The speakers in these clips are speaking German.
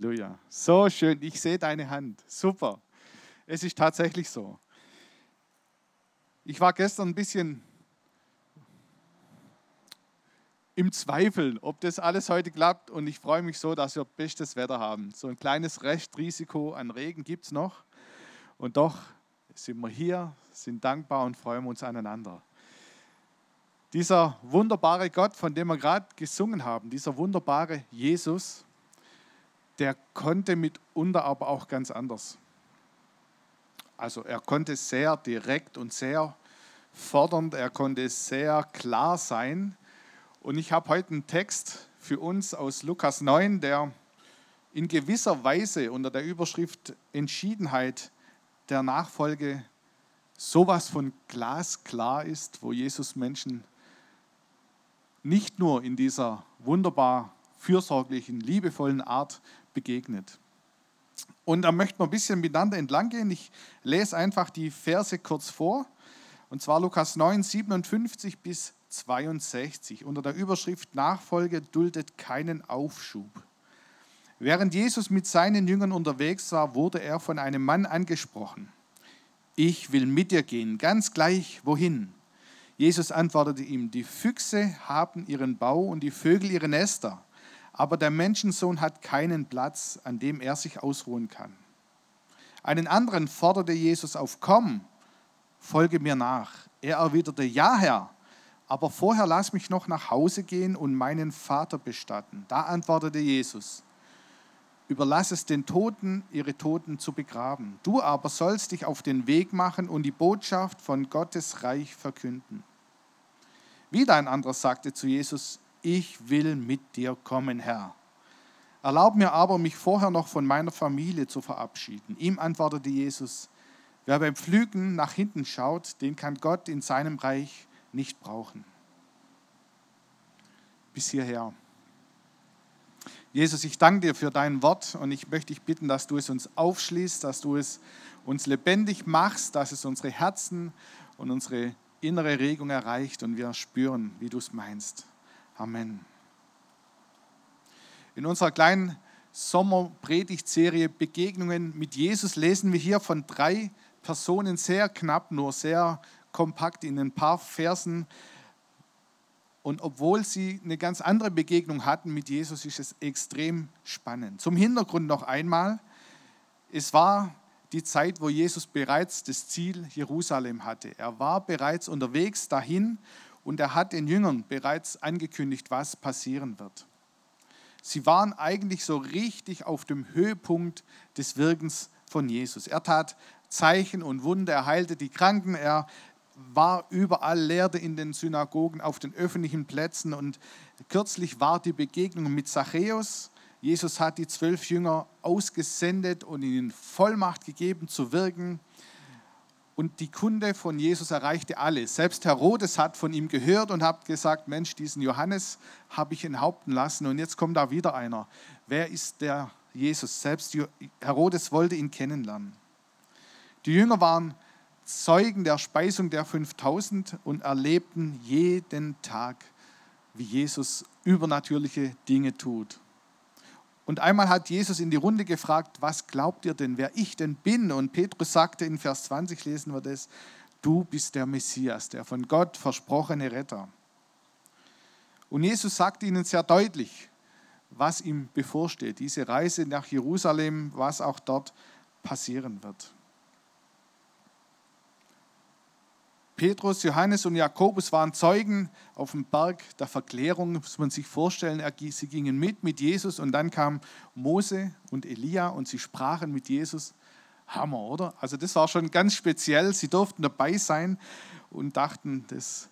Halleluja. So schön. Ich sehe deine Hand. Super. Es ist tatsächlich so. Ich war gestern ein bisschen im Zweifel, ob das alles heute klappt. Und ich freue mich so, dass wir bestes Wetter haben. So ein kleines Restrisiko an Regen gibt es noch. Und doch sind wir hier, sind dankbar und freuen uns aneinander. Dieser wunderbare Gott, von dem wir gerade gesungen haben, dieser wunderbare Jesus, der konnte mitunter aber auch ganz anders. Also er konnte sehr direkt und sehr fordernd, er konnte sehr klar sein. Und ich habe heute einen Text für uns aus Lukas 9, der in gewisser Weise unter der Überschrift Entschiedenheit der Nachfolge sowas von glasklar ist, wo Jesus Menschen nicht nur in dieser wunderbar fürsorglichen, liebevollen Art begegnet. Und da möchten wir ein bisschen miteinander entlang gehen. Ich lese einfach die Verse kurz vor. Und zwar Lukas 9, 57 bis 62 unter der Überschrift Nachfolge duldet keinen Aufschub. Während Jesus mit seinen Jüngern unterwegs war, wurde er von einem Mann angesprochen. Ich will mit dir gehen, ganz gleich wohin. Jesus antwortete ihm, die Füchse haben ihren Bau und die Vögel ihre Nester, aber der Menschensohn hat keinen Platz, an dem er sich ausruhen kann. Einen anderen forderte Jesus auf, komm, folge mir nach. Er erwiderte, ja Herr, aber vorher lass mich noch nach Hause gehen und meinen Vater bestatten. Da antwortete Jesus, überlass es den Toten, ihre Toten zu begraben. Du aber sollst dich auf den Weg machen und die Botschaft von Gottes Reich verkünden. Wieder ein anderer sagte zu Jesus, ich will mit dir kommen, Herr. Erlaub mir aber, mich vorher noch von meiner Familie zu verabschieden. Ihm antwortete Jesus, wer beim Pflügen nach hinten schaut, den kann Gott in seinem Reich nicht brauchen. Bis hierher. Jesus, ich danke dir für dein Wort und ich möchte dich bitten, dass du es uns aufschließt, dass du es uns lebendig machst, dass es unsere Herzen und unsere innere Regung erreicht und wir spüren, wie du es meinst. Amen. In unserer kleinen Sommerpredigtserie Begegnungen mit Jesus lesen wir hier von drei Personen sehr knapp, nur sehr kompakt in ein paar Versen. Und obwohl sie eine ganz andere Begegnung hatten mit Jesus, ist es extrem spannend. Zum Hintergrund noch einmal, es war die Zeit, wo Jesus bereits das Ziel Jerusalem hatte. Er war bereits unterwegs dahin und er hat den Jüngern bereits angekündigt, was passieren wird. Sie waren eigentlich so richtig auf dem Höhepunkt des Wirkens von Jesus. Er tat Zeichen und Wunder, er heilte die Kranken, er war überall, lehrte in den Synagogen, auf den öffentlichen Plätzen und kürzlich war die Begegnung mit Zachäus Jesus hat die zwölf Jünger ausgesendet und ihnen Vollmacht gegeben zu wirken. Und die Kunde von Jesus erreichte alle. Selbst Herodes hat von ihm gehört und hat gesagt, Mensch, diesen Johannes habe ich enthaupten lassen und jetzt kommt da wieder einer. Wer ist der Jesus? Selbst Herodes wollte ihn kennenlernen. Die Jünger waren Zeugen der Speisung der 5000 und erlebten jeden Tag, wie Jesus übernatürliche Dinge tut. Und einmal hat Jesus in die Runde gefragt, was glaubt ihr denn, wer ich denn bin? Und Petrus sagte in Vers 20, lesen wir das, du bist der Messias, der von Gott versprochene Retter. Und Jesus sagte ihnen sehr deutlich, was ihm bevorsteht, diese Reise nach Jerusalem, was auch dort passieren wird. Petrus, Johannes und Jakobus waren Zeugen auf dem Berg der Verklärung, muss man sich vorstellen. Sie gingen mit mit Jesus und dann kam Mose und Elia und sie sprachen mit Jesus. Hammer, oder? Also das war schon ganz speziell. Sie durften dabei sein und dachten, das ist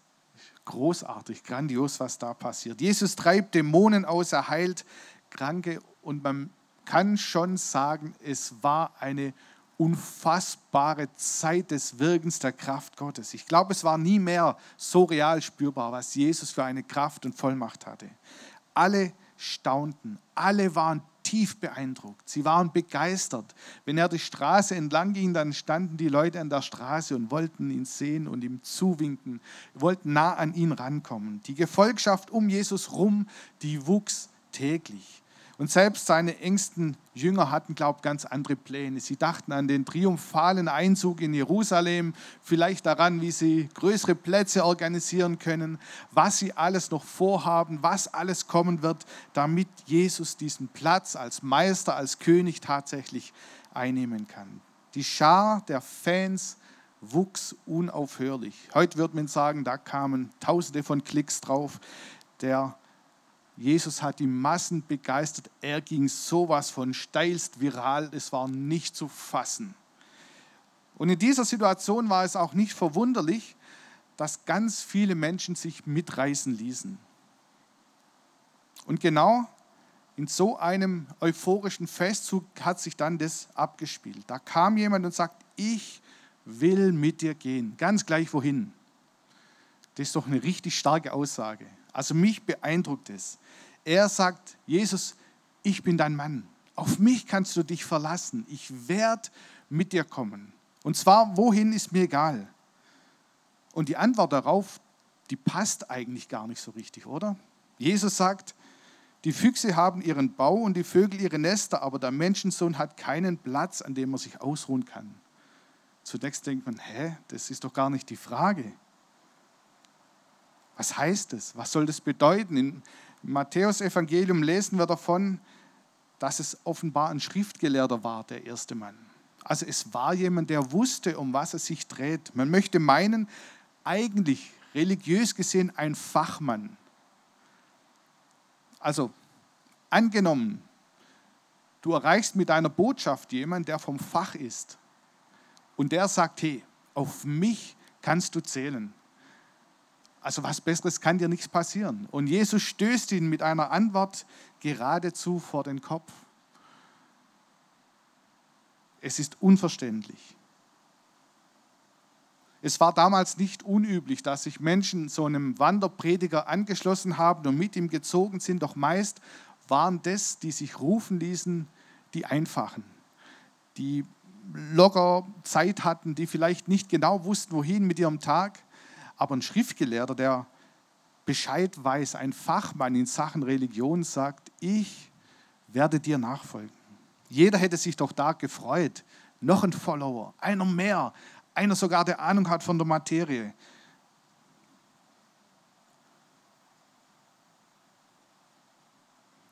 großartig, grandios, was da passiert. Jesus treibt Dämonen aus, er heilt Kranke und man kann schon sagen, es war eine unfassbare Zeit des Wirkens der Kraft Gottes. Ich glaube, es war nie mehr so real spürbar, was Jesus für eine Kraft und Vollmacht hatte. Alle staunten, alle waren tief beeindruckt, sie waren begeistert. Wenn er die Straße entlang ging, dann standen die Leute an der Straße und wollten ihn sehen und ihm zuwinken, wollten nah an ihn rankommen. Die Gefolgschaft um Jesus rum, die wuchs täglich. Und selbst seine engsten Jünger hatten, glaube ich, ganz andere Pläne. Sie dachten an den triumphalen Einzug in Jerusalem, vielleicht daran, wie sie größere Plätze organisieren können, was sie alles noch vorhaben, was alles kommen wird, damit Jesus diesen Platz als Meister, als König tatsächlich einnehmen kann. Die Schar der Fans wuchs unaufhörlich. Heute würde man sagen, da kamen tausende von Klicks drauf. Der Jesus hat die Massen begeistert. Er ging sowas von steilst viral, es war nicht zu fassen. Und in dieser Situation war es auch nicht verwunderlich, dass ganz viele Menschen sich mitreißen ließen. Und genau in so einem euphorischen Festzug hat sich dann das abgespielt. Da kam jemand und sagt, ich will mit dir gehen, ganz gleich wohin. Das ist doch eine richtig starke Aussage. Also mich beeindruckt es. Er sagt, Jesus, ich bin dein Mann. Auf mich kannst du dich verlassen. Ich werde mit dir kommen. Und zwar, wohin ist mir egal. Und die Antwort darauf, die passt eigentlich gar nicht so richtig, oder? Jesus sagt, die Füchse haben ihren Bau und die Vögel ihre Nester, aber der Menschensohn hat keinen Platz, an dem er sich ausruhen kann. Zunächst denkt man, hä, das ist doch gar nicht die Frage. Was heißt das? Was soll das bedeuten? Im Matthäus-Evangelium lesen wir davon, dass es offenbar ein Schriftgelehrter war, der erste Mann. Also es war jemand, der wusste, um was es sich dreht. Man möchte meinen, eigentlich religiös gesehen ein Fachmann. Also angenommen, du erreichst mit deiner Botschaft jemanden, der vom Fach ist und der sagt, hey, auf mich kannst du zählen. Also was Besseres kann dir nichts passieren. Und Jesus stößt ihn mit einer Antwort geradezu vor den Kopf. Es ist unverständlich. Es war damals nicht unüblich, dass sich Menschen so einem Wanderprediger angeschlossen haben und mit ihm gezogen sind, doch meist waren das, die sich rufen ließen, die Einfachen, die locker Zeit hatten, die vielleicht nicht genau wussten, wohin mit ihrem Tag aber ein Schriftgelehrter, der Bescheid weiß, ein Fachmann in Sachen Religion sagt, ich werde dir nachfolgen. Jeder hätte sich doch da gefreut. Noch ein Follower, einer mehr, einer sogar, der Ahnung hat von der Materie.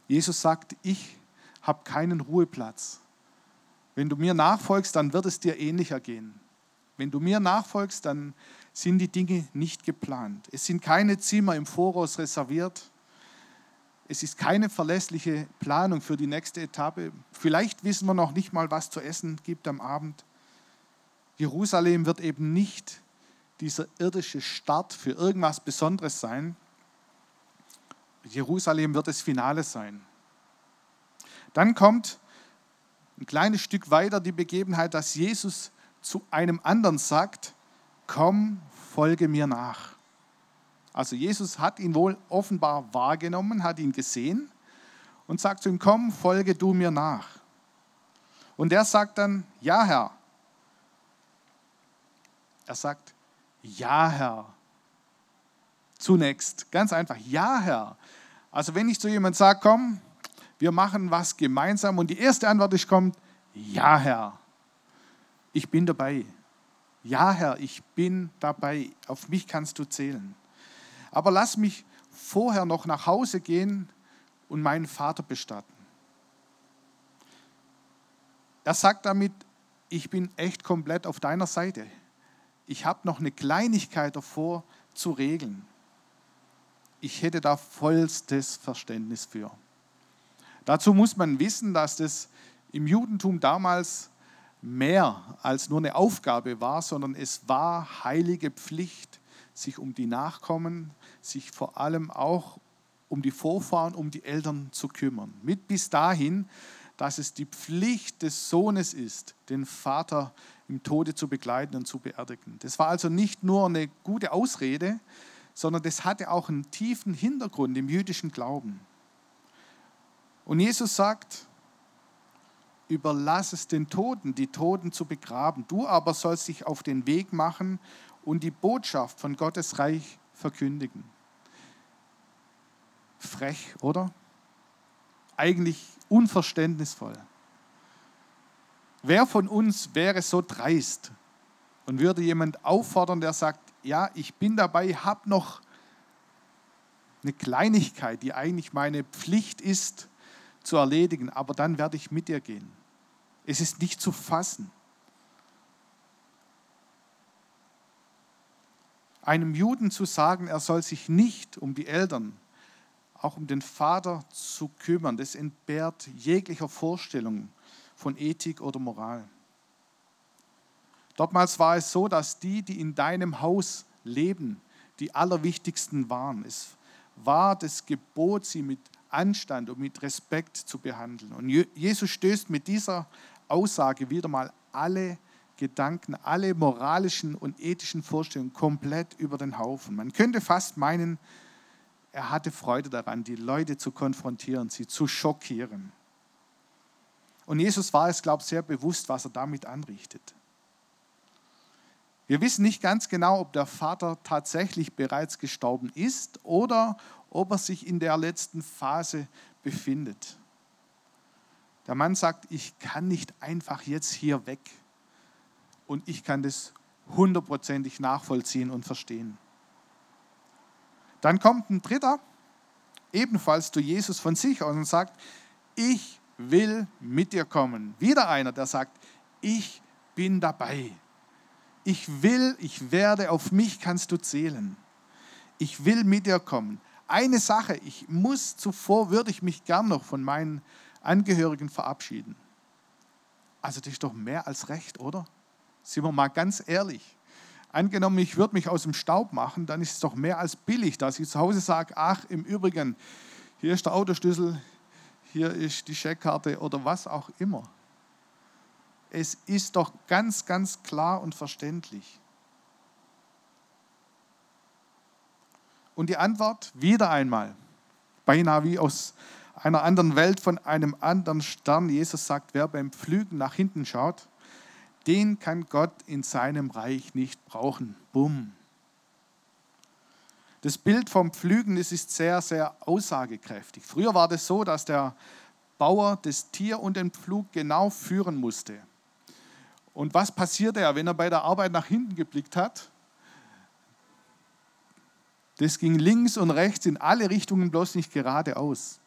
Jesus sagt, ich habe keinen Ruheplatz. Wenn du mir nachfolgst, dann wird es dir ähnlicher gehen. Wenn du mir nachfolgst, dann sind die Dinge nicht geplant. Es sind keine Zimmer im Voraus reserviert. Es ist keine verlässliche Planung für die nächste Etappe. Vielleicht wissen wir noch nicht mal, was zu essen gibt am Abend. Jerusalem wird eben nicht dieser irdische Start für irgendwas Besonderes sein. Jerusalem wird das Finale sein. Dann kommt ein kleines Stück weiter die Begebenheit, dass Jesus zu einem anderen sagt, komm, folge mir nach. Also Jesus hat ihn wohl offenbar wahrgenommen, hat ihn gesehen und sagt zu ihm, komm, folge du mir nach. Und er sagt dann, ja Herr. Er sagt, ja Herr. Zunächst, ganz einfach, ja Herr. Also wenn ich zu jemandem sage, komm, wir machen was gemeinsam und die erste Antwort ist kommt, ja Herr, ich bin dabei. Ja, Herr, ich bin dabei, auf mich kannst du zählen. Aber lass mich vorher noch nach Hause gehen und meinen Vater bestatten. Er sagt damit, ich bin echt komplett auf deiner Seite. Ich habe noch eine Kleinigkeit davor zu regeln. Ich hätte da vollstes Verständnis für. Dazu muss man wissen, dass das im Judentum damals mehr als nur eine Aufgabe war, sondern es war heilige Pflicht, sich um die Nachkommen, sich vor allem auch um die Vorfahren, um die Eltern zu kümmern. Mit bis dahin, dass es die Pflicht des Sohnes ist, den Vater im Tode zu begleiten und zu beerdigen. Das war also nicht nur eine gute Ausrede, sondern das hatte auch einen tiefen Hintergrund im jüdischen Glauben. Und Jesus sagt, überlass es den Toten, die Toten zu begraben. Du aber sollst dich auf den Weg machen und die Botschaft von Gottes Reich verkündigen. Frech, oder? eigentlich unverständnisvoll. Wer von uns wäre so dreist und würde jemand auffordern, der sagt, ja, ich bin dabei, habe noch eine Kleinigkeit, die eigentlich meine Pflicht ist, zu erledigen, aber dann werde ich mit dir gehen. Es ist nicht zu fassen. Einem Juden zu sagen, er soll sich nicht um die Eltern, auch um den Vater zu kümmern, das entbehrt jeglicher Vorstellung von Ethik oder Moral. Dortmals war es so, dass die, die in deinem Haus leben, die allerwichtigsten waren. Es war das Gebot, sie mit Anstand und mit Respekt zu behandeln. Und Jesus stößt mit dieser Aussage wieder mal alle Gedanken, alle moralischen und ethischen Vorstellungen komplett über den Haufen. Man könnte fast meinen, er hatte Freude daran, die Leute zu konfrontieren, sie zu schockieren. Und Jesus war es, glaube ich, sehr bewusst, was er damit anrichtet. Wir wissen nicht ganz genau, ob der Vater tatsächlich bereits gestorben ist oder ob er sich in der letzten Phase befindet. Der Mann sagt, ich kann nicht einfach jetzt hier weg. Und ich kann das hundertprozentig nachvollziehen und verstehen. Dann kommt ein dritter, ebenfalls zu Jesus von sich aus und sagt, ich will mit dir kommen. Wieder einer, der sagt, ich bin dabei. Ich will, ich werde, auf mich kannst du zählen. Ich will mit dir kommen. Eine Sache, ich muss zuvor, würde ich mich gern noch von meinen Angehörigen verabschieden. Also das ist doch mehr als recht, oder? Sind wir mal ganz ehrlich. Angenommen, ich würde mich aus dem Staub machen, dann ist es doch mehr als billig, dass ich zu Hause sage, ach, im Übrigen, hier ist der Autoschlüssel, hier ist die Scheckkarte oder was auch immer. Es ist doch ganz, ganz klar und verständlich. Und die Antwort wieder einmal, beinahe wie aus einer anderen Welt, von einem anderen Stern. Jesus sagt, wer beim Pflügen nach hinten schaut, den kann Gott in seinem Reich nicht brauchen. Bumm. Das Bild vom Pflügen das ist sehr, sehr aussagekräftig. Früher war das so, dass der Bauer das Tier und den Pflug genau führen musste. Und was passierte er, wenn er bei der Arbeit nach hinten geblickt hat? Das ging links und rechts in alle Richtungen, bloß nicht geradeaus.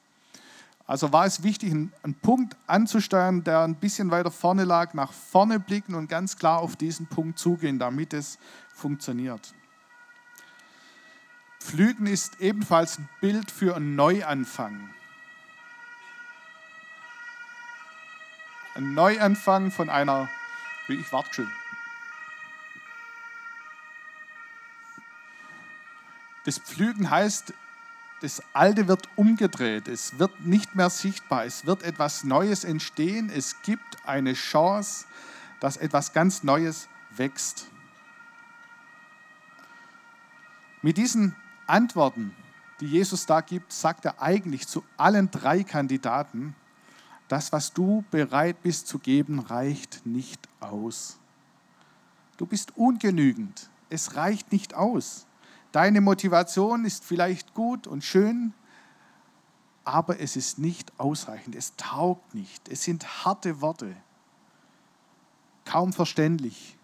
Also war es wichtig, einen Punkt anzusteuern, der ein bisschen weiter vorne lag, nach vorne blicken und ganz klar auf diesen Punkt zugehen, damit es funktioniert. Pflügen ist ebenfalls ein Bild für einen Neuanfang. Ein Neuanfang von einer, ich warte schon. Das Pflügen heißt, das Alte wird umgedreht, es wird nicht mehr sichtbar, es wird etwas Neues entstehen, es gibt eine Chance, dass etwas ganz Neues wächst. Mit diesen Antworten, die Jesus da gibt, sagt er eigentlich zu allen drei Kandidaten, das, was du bereit bist zu geben, reicht nicht aus. Du bist ungenügend, es reicht nicht aus. Deine Motivation ist vielleicht gut und schön, aber es ist nicht ausreichend. Es taugt nicht. Es sind harte Worte. Kaum verständlich,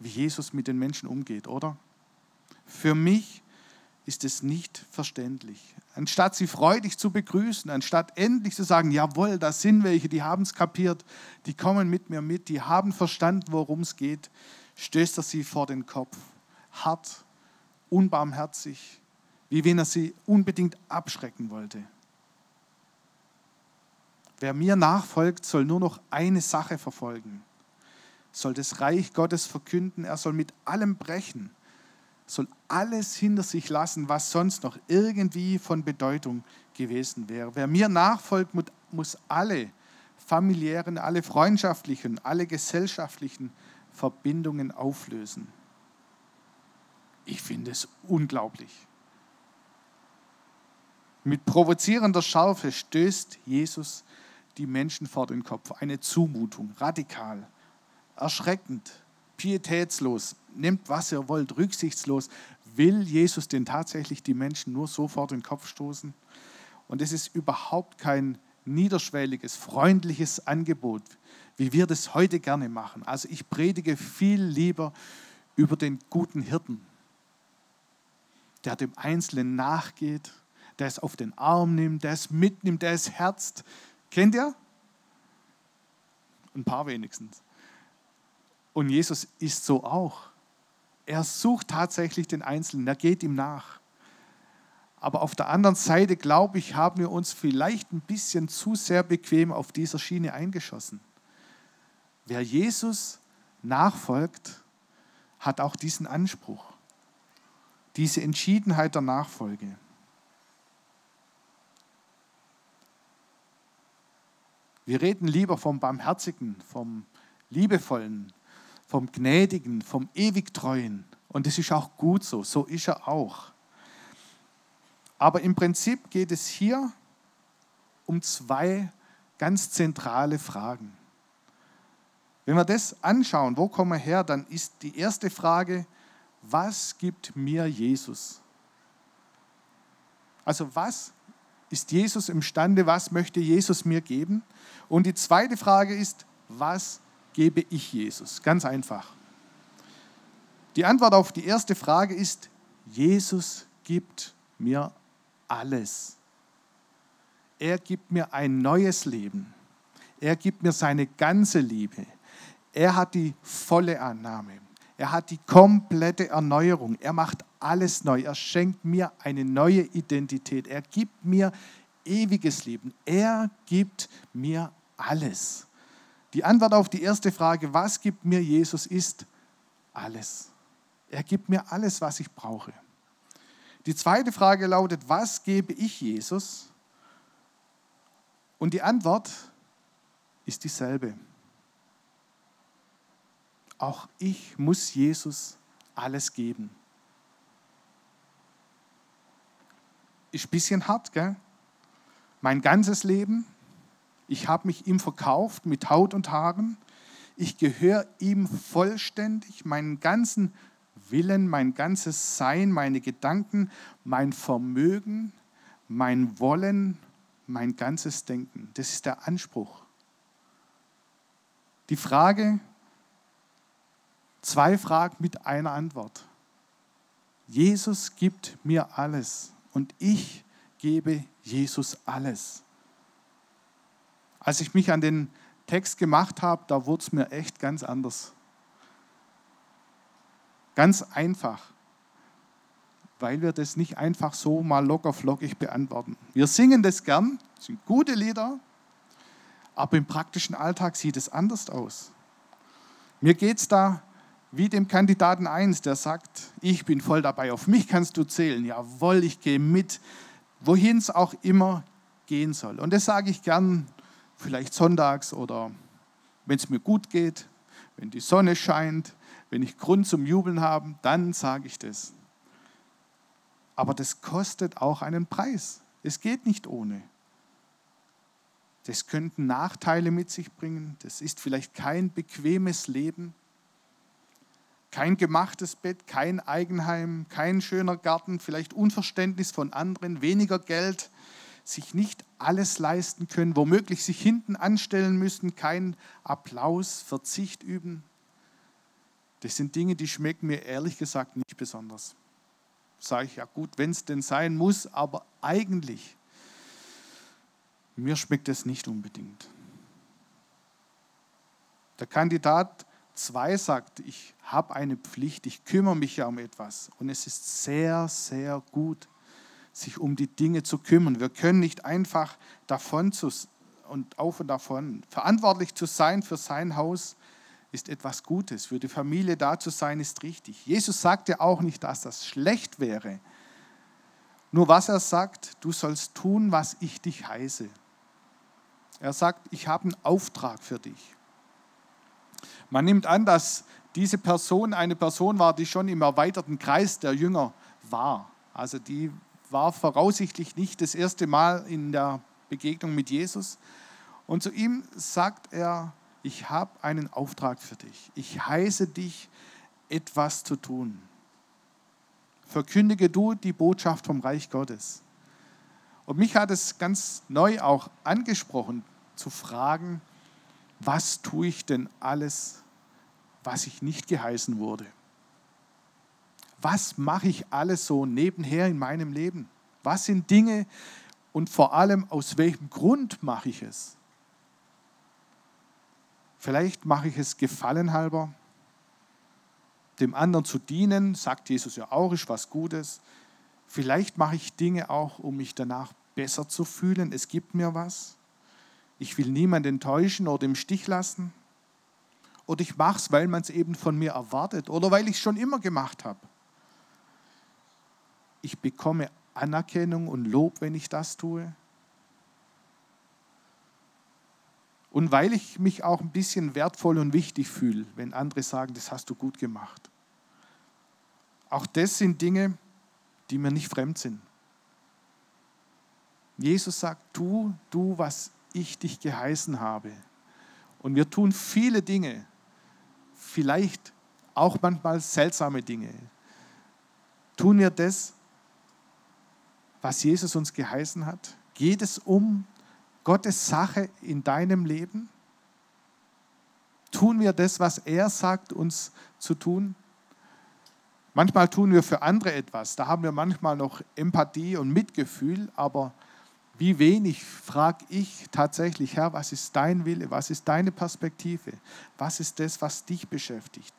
wie Jesus mit den Menschen umgeht, oder? Für mich ist es nicht verständlich. Anstatt sie freudig zu begrüßen, anstatt endlich zu sagen, jawohl, da sind welche, die haben es kapiert, die kommen mit mir mit, die haben verstanden, worum es geht, stößt er sie vor den Kopf. Hart unbarmherzig, wie wenn er sie unbedingt abschrecken wollte. Wer mir nachfolgt, soll nur noch eine Sache verfolgen, soll das Reich Gottes verkünden, er soll mit allem brechen, soll alles hinter sich lassen, was sonst noch irgendwie von Bedeutung gewesen wäre. Wer mir nachfolgt, muss alle familiären, alle freundschaftlichen, alle gesellschaftlichen Verbindungen auflösen. Ich finde es unglaublich. Mit provozierender Schärfe stößt Jesus die Menschen vor den Kopf. Eine Zumutung, radikal, erschreckend, pietätslos. Nehmt, was ihr wollt, rücksichtslos. Will Jesus denn tatsächlich die Menschen nur so vor den Kopf stoßen? Und es ist überhaupt kein niederschwelliges, freundliches Angebot, wie wir das heute gerne machen. Also ich predige viel lieber über den guten Hirten, der dem Einzelnen nachgeht, der es auf den Arm nimmt, der es mitnimmt, der es herzt. Kennt ihr? Ein paar wenigstens. Und Jesus ist so auch. Er sucht tatsächlich den Einzelnen, er geht ihm nach. Aber auf der anderen Seite, glaube ich, haben wir uns vielleicht ein bisschen zu sehr bequem auf dieser Schiene eingeschossen. Wer Jesus nachfolgt, hat auch diesen Anspruch, diese Entschiedenheit der Nachfolge. Wir reden lieber vom Barmherzigen, vom Liebevollen, vom Gnädigen, vom Ewigtreuen. Und das ist auch gut so, so ist er auch. Aber im Prinzip geht es hier um zwei ganz zentrale Fragen. Wenn wir das anschauen, wo kommen wir her, dann ist die erste Frage, was gibt mir Jesus? Also was ist Jesus imstande, was möchte Jesus mir geben? Und die zweite Frage ist, was gebe ich Jesus? Ganz einfach. Die Antwort auf die erste Frage ist, Jesus gibt mir alles. Er gibt mir ein neues Leben. Er gibt mir seine ganze Liebe. Er hat die volle Annahme. Er hat die komplette Erneuerung. Er macht alles neu. Er schenkt mir eine neue Identität. Er gibt mir ewiges Leben. Er gibt mir alles. Die Antwort auf die erste Frage, was gibt mir Jesus, ist alles. Er gibt mir alles, was ich brauche. Die zweite Frage lautet, was gebe ich Jesus? Und die Antwort ist dieselbe. Auch ich muss Jesus alles geben. Ist ein bisschen hart, gell? Mein ganzes Leben, ich habe mich ihm verkauft mit Haut und Haaren. Ich gehöre ihm vollständig, meinen ganzen Willen, mein ganzes Sein, meine Gedanken, mein Vermögen, mein Wollen, mein ganzes Denken. Das ist der Anspruch. Die Frage, zwei Fragen mit einer Antwort. Jesus gibt mir alles und ich gebe Jesus alles. Als ich mich an den Text gemacht habe, da wurde es mir echt ganz anders. Ganz einfach, weil wir das nicht einfach so mal locker flockig beantworten. Wir singen das gern, sind gute Lieder, aber im praktischen Alltag sieht es anders aus. Mir geht es da wie dem Kandidaten 1, der sagt, ich bin voll dabei, auf mich kannst du zählen. Jawohl, ich gehe mit, wohin es auch immer gehen soll. Und das sage ich gern, vielleicht sonntags oder wenn es mir gut geht, wenn die Sonne scheint, wenn ich Grund zum Jubeln habe, dann sage ich das. Aber das kostet auch einen Preis. Es geht nicht ohne. Das könnten Nachteile mit sich bringen. Das ist vielleicht kein bequemes Leben. Kein gemachtes Bett, kein Eigenheim, kein schöner Garten, vielleicht Unverständnis von anderen, weniger Geld, sich nicht alles leisten können, womöglich sich hinten anstellen müssen, kein Applaus, Verzicht üben. Das sind Dinge, die schmecken mir ehrlich gesagt nicht besonders. Sage ich ja gut, wenn es denn sein muss, aber eigentlich, mir schmeckt es nicht unbedingt. Der Kandidat 2 sagt, ich habe eine Pflicht, ich kümmere mich ja um etwas. Und es ist sehr, sehr gut, sich um die Dinge zu kümmern. Wir können nicht einfach davon zu, und auf und davon. Verantwortlich zu sein für sein Haus ist etwas Gutes. Für die Familie da zu sein, ist richtig. Jesus sagte auch nicht, dass das schlecht wäre. Nur was er sagt, du sollst tun, was ich dich heiße. Er sagt, ich habe einen Auftrag für dich. Man nimmt an, dass diese Person eine Person war, die schon im erweiterten Kreis der Jünger war. Also die war voraussichtlich nicht das erste Mal in der Begegnung mit Jesus. Und zu ihm sagt er, ich habe einen Auftrag für dich. Ich heiße dich, etwas zu tun. Verkündige du die Botschaft vom Reich Gottes. Und mich hat es ganz neu auch angesprochen, zu fragen, was tue ich denn alles, was ich nicht geheißen wurde? Was mache ich alles so nebenher in meinem Leben? Was sind Dinge und vor allem aus welchem Grund mache ich es? Vielleicht mache ich es gefallenhalber, dem anderen zu dienen, sagt Jesus ja auch, ist was Gutes. Vielleicht mache ich Dinge auch, um mich danach besser zu fühlen. Es gibt mir was. Ich will niemanden enttäuschen oder im Stich lassen. Oder ich mache es, weil man es eben von mir erwartet oder weil ich es schon immer gemacht habe. Ich bekomme Anerkennung und Lob, wenn ich das tue. Und weil ich mich auch ein bisschen wertvoll und wichtig fühle, wenn andere sagen, das hast du gut gemacht. Auch das sind Dinge, die mir nicht fremd sind. Jesus sagt, tu, du, was ich dich geheißen habe. Und wir tun viele Dinge, vielleicht auch manchmal seltsame Dinge. Tun wir das, was Jesus uns geheißen hat? Geht es um Gottes Sache in deinem Leben? Tun wir das, was er sagt, uns zu tun? Manchmal tun wir für andere etwas, da haben wir manchmal noch Empathie und Mitgefühl, aber wie wenig frage ich tatsächlich, Herr, was ist dein Wille, was ist deine Perspektive, was ist das, was dich beschäftigt?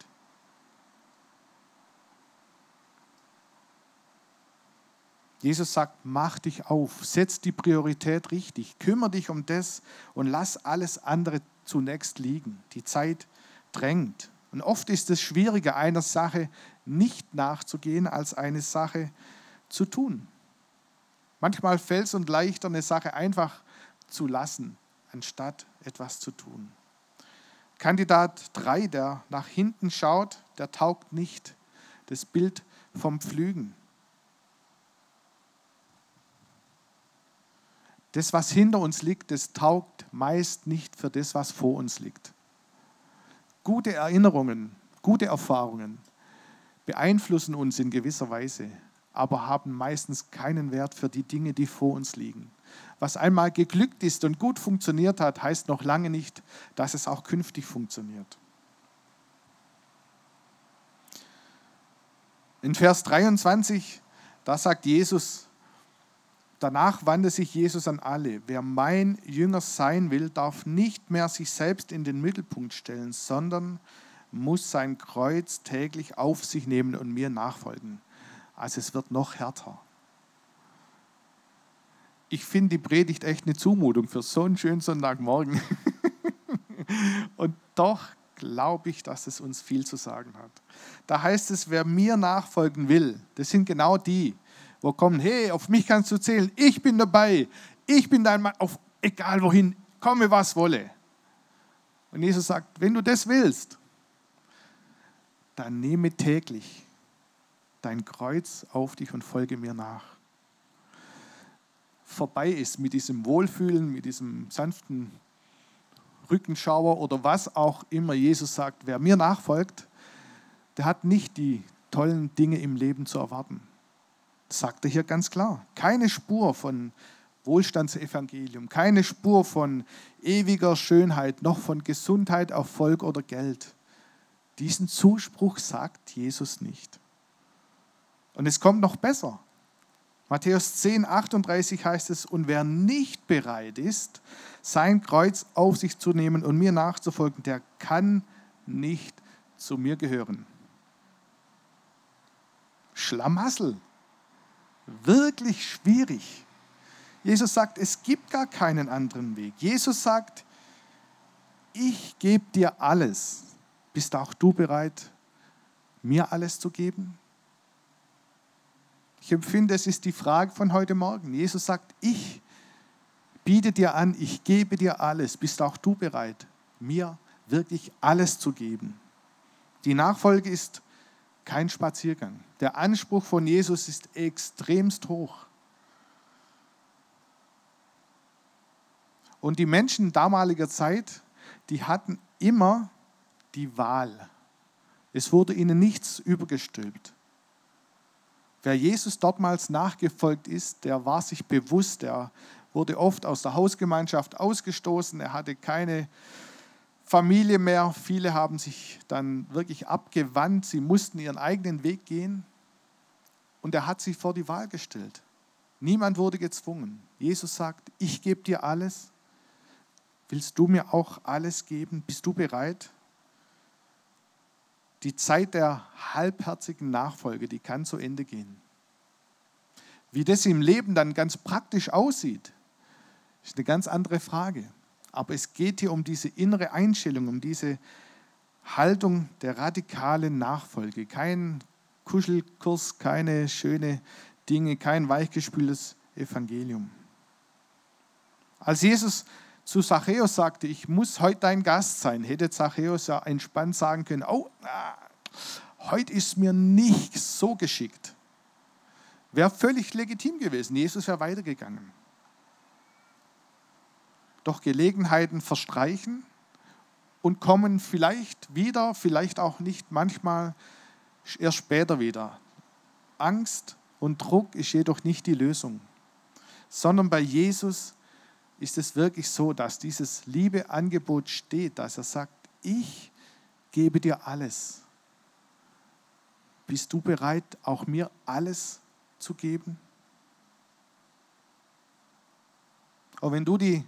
Jesus sagt, mach dich auf, setz die Priorität richtig, kümmere dich um das und lass alles andere zunächst liegen. Die Zeit drängt. Und oft ist es schwieriger, einer Sache nicht nachzugehen, als eine Sache zu tun. Manchmal fällt es uns leichter, eine Sache einfach zu lassen, anstatt etwas zu tun. Kandidat 3, der nach hinten schaut, der taugt nicht. Das Bild vom Pflügen. Das, was hinter uns liegt, das taugt meist nicht für das, was vor uns liegt. Gute Erinnerungen, gute Erfahrungen beeinflussen uns in gewisser Weise, aber haben meistens keinen Wert für die Dinge, die vor uns liegen. Was einmal geglückt ist und gut funktioniert hat, heißt noch lange nicht, dass es auch künftig funktioniert. In Vers 23, da sagt Jesus, Danach wandte sich Jesus an alle. Wer mein Jünger sein will, darf nicht mehr sich selbst in den Mittelpunkt stellen, sondern muss sein Kreuz täglich auf sich nehmen und mir nachfolgen. Also es wird noch härter. Ich finde die Predigt echt eine Zumutung für so einen schönen Sonntagmorgen. und doch glaube ich, dass es uns viel zu sagen hat. Da heißt es, wer mir nachfolgen will, das sind genau die, wo kommen, hey, auf mich kannst du zählen, ich bin dabei, ich bin dein Mann, auf egal wohin, komme was wolle. Und Jesus sagt, wenn du das willst, dann nehme täglich dein Kreuz auf dich und folge mir nach. Vorbei ist mit diesem Wohlfühlen, mit diesem sanften Rückenschauer oder was auch immer Jesus sagt, wer mir nachfolgt, der hat nicht die tollen Dinge im Leben zu erwarten sagt er hier ganz klar. Keine Spur von Wohlstandsevangelium, keine Spur von ewiger Schönheit, noch von Gesundheit, Erfolg oder Geld. Diesen Zuspruch sagt Jesus nicht. Und es kommt noch besser. Matthäus 10, 38 heißt es, und wer nicht bereit ist, sein Kreuz auf sich zu nehmen und mir nachzufolgen, der kann nicht zu mir gehören. Schlamassel wirklich schwierig. Jesus sagt, es gibt gar keinen anderen Weg. Jesus sagt, ich gebe dir alles. Bist auch du bereit, mir alles zu geben? Ich empfinde, es ist die Frage von heute Morgen. Jesus sagt, ich biete dir an, ich gebe dir alles. Bist auch du bereit, mir wirklich alles zu geben? Die Nachfolge ist kein Spaziergang. Der Anspruch von Jesus ist extremst hoch. Und die Menschen damaliger Zeit, die hatten immer die Wahl. Es wurde ihnen nichts übergestülpt. Wer Jesus dortmals nachgefolgt ist, der war sich bewusst, der wurde oft aus der Hausgemeinschaft ausgestoßen, er hatte keine Familie mehr. Viele haben sich dann wirklich abgewandt, sie mussten ihren eigenen Weg gehen und er hat sich vor die Wahl gestellt. Niemand wurde gezwungen. Jesus sagt, ich gebe dir alles. Willst du mir auch alles geben? Bist du bereit? Die Zeit der halbherzigen Nachfolge, die kann zu Ende gehen. Wie das im Leben dann ganz praktisch aussieht, ist eine ganz andere Frage. Aber es geht hier um diese innere Einstellung, um diese Haltung der radikalen Nachfolge. Kein Kuschelkurs, keine schöne Dinge, kein weichgespültes Evangelium. Als Jesus zu Zachäus sagte, ich muss heute dein Gast sein, hätte Zachäus ja entspannt sagen können, oh, heute ist mir nicht so geschickt. Wäre völlig legitim gewesen. Jesus wäre weitergegangen. Doch Gelegenheiten verstreichen und kommen vielleicht wieder, vielleicht auch nicht, manchmal erst später wieder. Angst und Druck ist jedoch nicht die Lösung, sondern bei Jesus ist es wirklich so, dass dieses liebe Angebot steht, dass er sagt, ich gebe dir alles. Bist du bereit, auch mir alles zu geben? Und wenn du die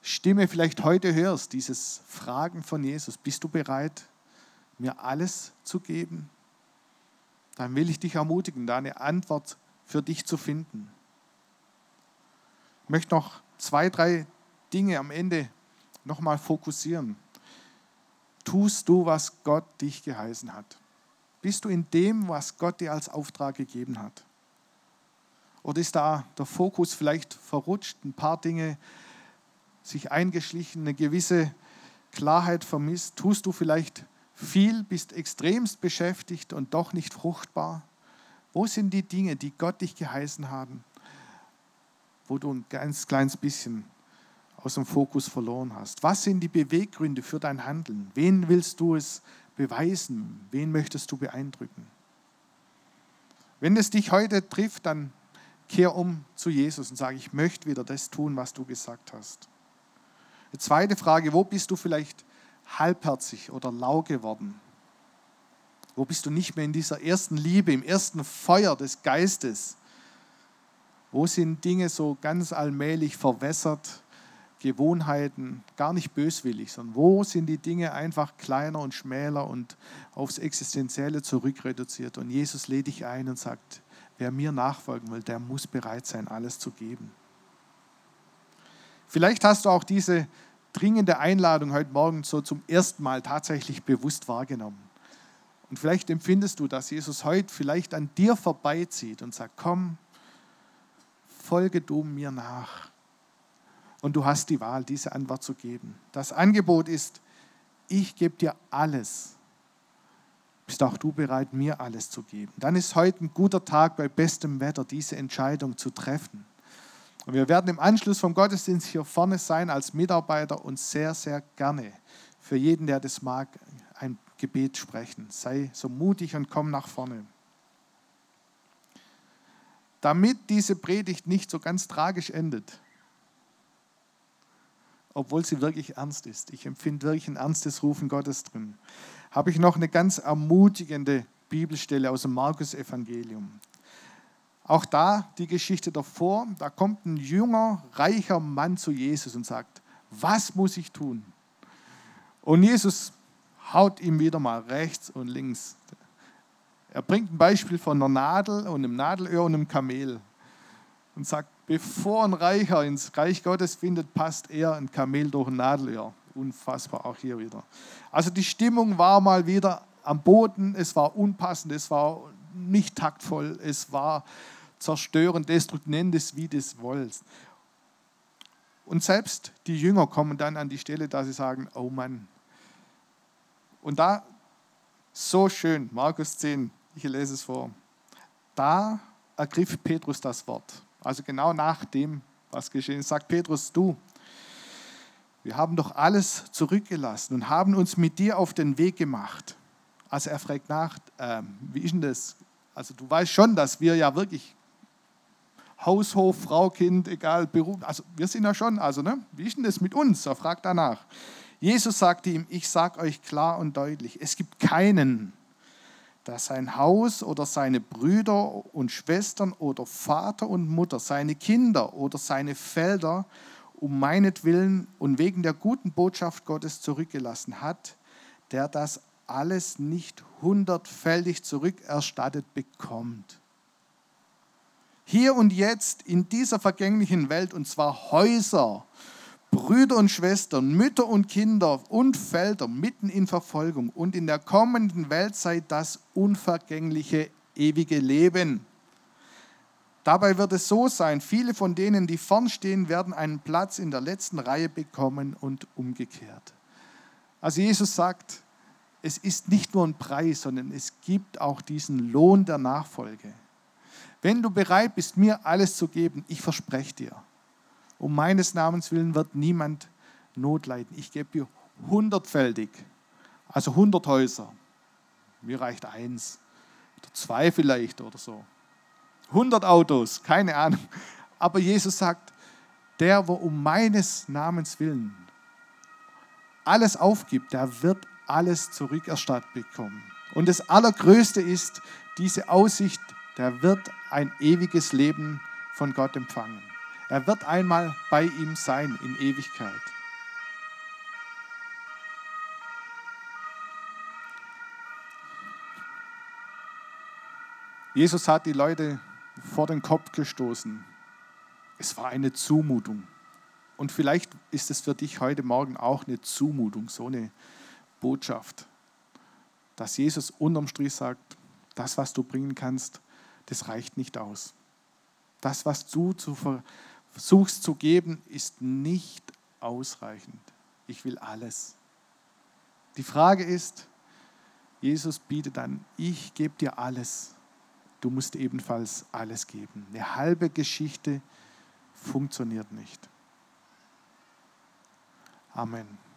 Stimme vielleicht heute hörst, dieses Fragen von Jesus, bist du bereit, mir alles zu geben? Dann will ich dich ermutigen, da eine Antwort für dich zu finden. Ich möchte noch zwei, drei Dinge am Ende nochmal fokussieren. Tust du, was Gott dich geheißen hat? Bist du in dem, was Gott dir als Auftrag gegeben hat? Oder ist da der Fokus vielleicht verrutscht, ein paar Dinge sich eingeschlichen, eine gewisse Klarheit vermisst? Tust du vielleicht viel, bist extremst beschäftigt und doch nicht fruchtbar? Wo sind die Dinge, die Gott dich geheißen haben, wo du ein ganz kleines bisschen aus dem Fokus verloren hast? Was sind die Beweggründe für dein Handeln? Wen willst du es beweisen? Wen möchtest du beeindrucken? Wenn es dich heute trifft, dann kehr um zu Jesus und sage, ich möchte wieder das tun, was du gesagt hast. Die zweite Frage, wo bist du vielleicht halbherzig oder lau geworden? Wo bist du nicht mehr in dieser ersten Liebe, im ersten Feuer des Geistes? Wo sind Dinge so ganz allmählich verwässert, Gewohnheiten, gar nicht böswillig, sondern wo sind die Dinge einfach kleiner und schmäler und aufs Existenzielle zurückreduziert? Und Jesus lädt dich ein und sagt, wer mir nachfolgen will, der muss bereit sein, alles zu geben. Vielleicht hast du auch diese dringende Einladung heute Morgen so zum ersten Mal tatsächlich bewusst wahrgenommen. Und vielleicht empfindest du, dass Jesus heute vielleicht an dir vorbeizieht und sagt, komm, folge du mir nach. Und du hast die Wahl, diese Antwort zu geben. Das Angebot ist, ich gebe dir alles. Bist auch du bereit, mir alles zu geben? Dann ist heute ein guter Tag bei bestem Wetter, diese Entscheidung zu treffen. Und wir werden im Anschluss vom Gottesdienst hier vorne sein als Mitarbeiter und sehr, sehr gerne für jeden, der das mag, ein Gebet sprechen. Sei so mutig und komm nach vorne. Damit diese Predigt nicht so ganz tragisch endet, obwohl sie wirklich ernst ist, ich empfinde wirklich ein ernstes Rufen Gottes drin, habe ich noch eine ganz ermutigende Bibelstelle aus dem Markus-Evangelium. Auch da die Geschichte davor, da kommt ein junger, reicher Mann zu Jesus und sagt, was muss ich tun? Und Jesus haut ihm wieder mal rechts und links. Er bringt ein Beispiel von einer Nadel und einem Nadelöhr und einem Kamel und sagt, bevor ein Reicher ins Reich Gottes findet, passt er ein Kamel durch ein Nadelöhr. Unfassbar auch hier wieder. Also die Stimmung war mal wieder am Boden, es war unpassend, es war nicht taktvoll, es war zerstören, destruktiv, nenn es wie du es wollst. Und selbst die Jünger kommen dann an die Stelle, dass sie sagen, oh Mann. Und da, so schön, Markus 10, ich lese es vor. Da ergriff Petrus das Wort. Also genau nach dem, was geschehen ist, sagt Petrus, du, wir haben doch alles zurückgelassen und haben uns mit dir auf den Weg gemacht. Also er fragt nach, äh, wie ist denn das? Also du weißt schon, dass wir ja wirklich Haushof, Frau, Kind, egal, Beruf, also wir sind ja schon, also ne, wie ist denn das mit uns? Er fragt danach. Jesus sagte ihm, ich sage euch klar und deutlich, es gibt keinen, der sein Haus oder seine Brüder und Schwestern oder Vater und Mutter, seine Kinder oder seine Felder um meinetwillen und wegen der guten Botschaft Gottes zurückgelassen hat, der das alles nicht hundertfältig zurückerstattet bekommt. Hier und jetzt in dieser vergänglichen Welt, und zwar Häuser, Brüder und Schwestern, Mütter und Kinder und Felder mitten in Verfolgung und in der kommenden Weltzeit das unvergängliche ewige Leben. Dabei wird es so sein, viele von denen, die vorn stehen, werden einen Platz in der letzten Reihe bekommen und umgekehrt. Also Jesus sagt, es ist nicht nur ein Preis, sondern es gibt auch diesen Lohn der Nachfolge. Wenn du bereit bist, mir alles zu geben, ich verspreche dir, um meines Namens willen wird niemand Not leiden. Ich gebe dir hundertfältig, also hundert Häuser. Mir reicht eins oder zwei vielleicht oder so. Hundert Autos, keine Ahnung. Aber Jesus sagt, der, wo um meines Namens willen alles aufgibt, der wird alles zurückerstattet bekommen. Und das Allergrößte ist diese Aussicht, der wird ein ewiges Leben von Gott empfangen. Er wird einmal bei ihm sein in Ewigkeit. Jesus hat die Leute vor den Kopf gestoßen. Es war eine Zumutung. Und vielleicht ist es für dich heute Morgen auch eine Zumutung, so eine Botschaft, dass Jesus unterm Strich sagt, das, was du bringen kannst, das reicht nicht aus. Das, was du versuchst zu geben, ist nicht ausreichend. Ich will alles. Die Frage ist, Jesus bietet an, ich gebe dir alles. Du musst ebenfalls alles geben. Eine halbe Geschichte funktioniert nicht. Amen.